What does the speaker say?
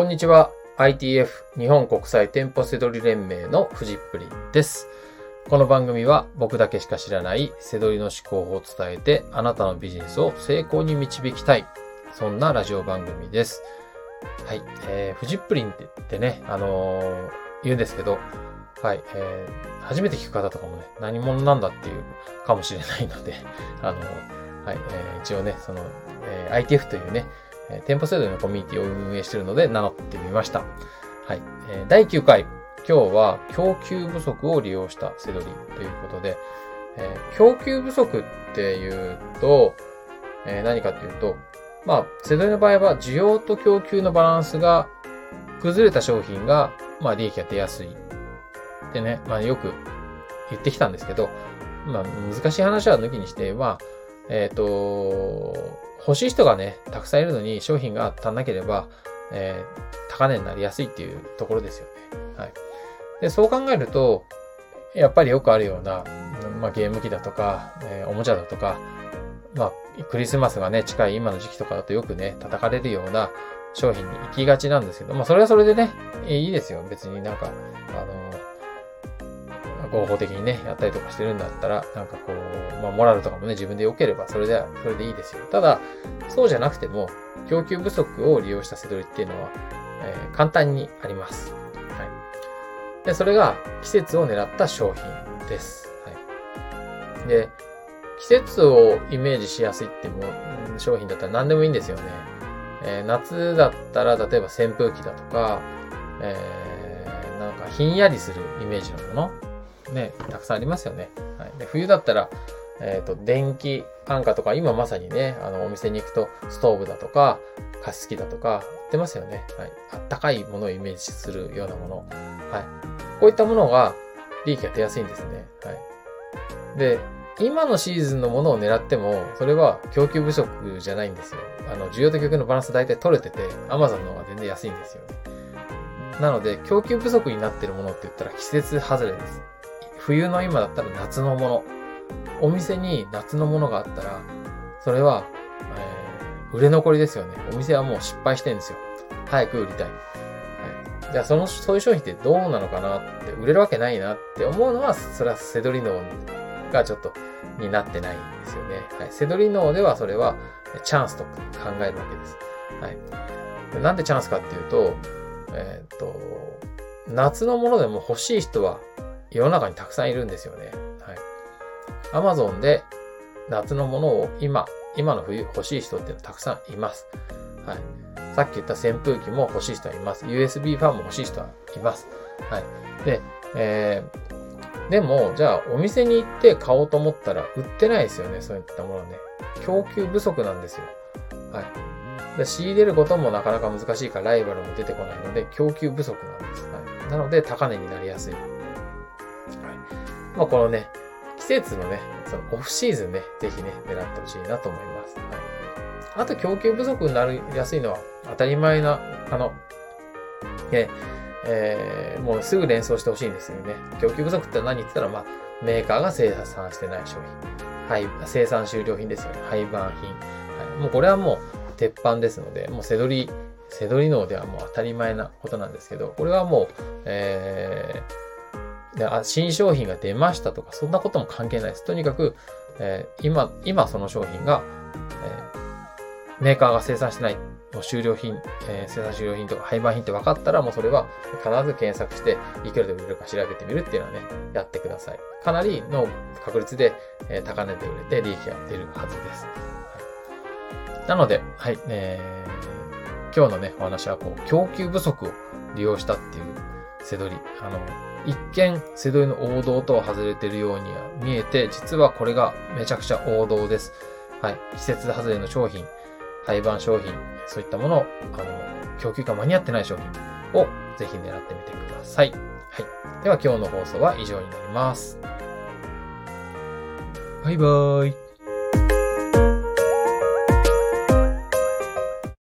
こんにちは。ITF 日本国際店舗セドリ連盟のフジップリンです。この番組は僕だけしか知らないセドリの思考法を伝えてあなたのビジネスを成功に導きたい。そんなラジオ番組です。はい。えー、フジップリンって言ってね、あのー言うんですけど、はい。えー、初めて聞く方とかもね、何者なんだっていうかもしれないので、あのーはい。えー一応ね、その、えー ITF というね、え店舗制度のコミュニティを運営しているので名乗ってみました。はい。え第9回、今日は供給不足を利用したセドリということで、えー供給不足っていうと、えー何かっていうと、まあ、セドリの場合は需要と供給のバランスが崩れた商品が、まあ、利益が出やすい。ってね、まあ、よく言ってきたんですけど、まあ、難しい話は抜きにして、まあ、えっ、と、欲しい人がね、たくさんいるのに商品が足んなければ、えー高値になりやすいっていうところですよね。はい。で、そう考えると、やっぱりよくあるような、まあ、ゲーム機だとか、えーおもちゃだとか、まあ、クリスマスがね、近い今の時期とかだとよくね、叩かれるような商品に行きがちなんですけど、まあ、それはそれでね、いいですよ。別になんか、あの、合法的にね、やったりとかしてるんだったら、なんかこう、まあ、モラルとかもね、自分で良ければ、それで、それでいいですよ。ただ、そうじゃなくても、供給不足を利用したセドリっていうのは、えー簡単にあります。はい。で、それが季節を狙った商品です。はい。で、季節をイメージしやすいっても、商品だったら何でもいいんですよね。えー夏だったら、例えば扇風機だとか、えーなんかひんやりするイメージのもの、ね、たくさんありますよね。はい。で、冬だったら、えっ、と、電気安価とか、今まさにね、あの、お店に行くと、ストーブだとか、加湿器だとか、売ってますよね。はい。あったかいものをイメージするようなもの。はい。こういったものが、利益が出やすいんですね。はい。で、今のシーズンのものを狙っても、それは供給不足じゃないんですよ。あの、需要と供給のバランス大体取れてて、Amazon の方が全然安いんですよ。なので、供給不足になってるものって言ったら季節外れです。冬の今だったら夏のもの。お店に夏のものがあったら、それは、えー売れ残りですよね。お店はもう失敗してるんですよ。早く売りたい。はい、じゃあ、その、そういう商品ってどうなのかなって、売れるわけないなって思うのは、それはセドリ脳がちょっと、になってないんですよね。はい。セドリ脳ではそれは、チャンスと考えるわけです。はい。なんでチャンスかっていうと、えーっと、夏のものでも欲しい人は世の中にたくさんいるんですよね。はい。アマゾンで夏のものを今、今の冬欲しい人ってのたくさんいます。はい。さっき言った扇風機も欲しい人はいます。USB ファンも欲しい人はいます。はい。で、えー、でも、じゃあお店に行って買おうと思ったら売ってないですよね。そういったものね。供給不足なんですよ。はい。で仕入れることもなかなか難しいからライバルも出てこないので、供給不足なんです。はい。なので、高値になりやすい。まあ、このね、季節のね、そのオフシーズンね、ぜひね、狙ってほしいなと思います。はい。あと、供給不足になりやすいのは当たり前な、あの、ね、えー、もうすぐ連想してほしいんですよね。供給不足って何言ったら、まあ、メーカーが生産してない商品。はい、生産終了品ですよね。廃盤品。はい。もうこれはもう鉄板ですので、もう背取り、背取り脳ではもう当たり前なことなんですけど、これはもう、えー、であ新商品が出ましたとか、そんなことも関係ないです。とにかく、えー今、今その商品が、えーメーカーが生産してない、もう終了品、えー生産終了品とか廃盤品って分かったら、もうそれは必ず検索して、いくらで売れるか調べてみるっていうのはね、やってください。かなりの確率で、え高値で売れて利益が出るはずです。はいなので、はい、えー今日のね、お話はこう、供給不足を利用したっていう背取り。あの、一見、背取りの王道とは外れてるようには見えて、実はこれがめちゃくちゃ王道です。はい。季節外れの商品、廃盤商品、そういったものを、あの、供給が間に合ってない商品をぜひ狙ってみてください。はい。では今日の放送は以上になります。バイバーイ。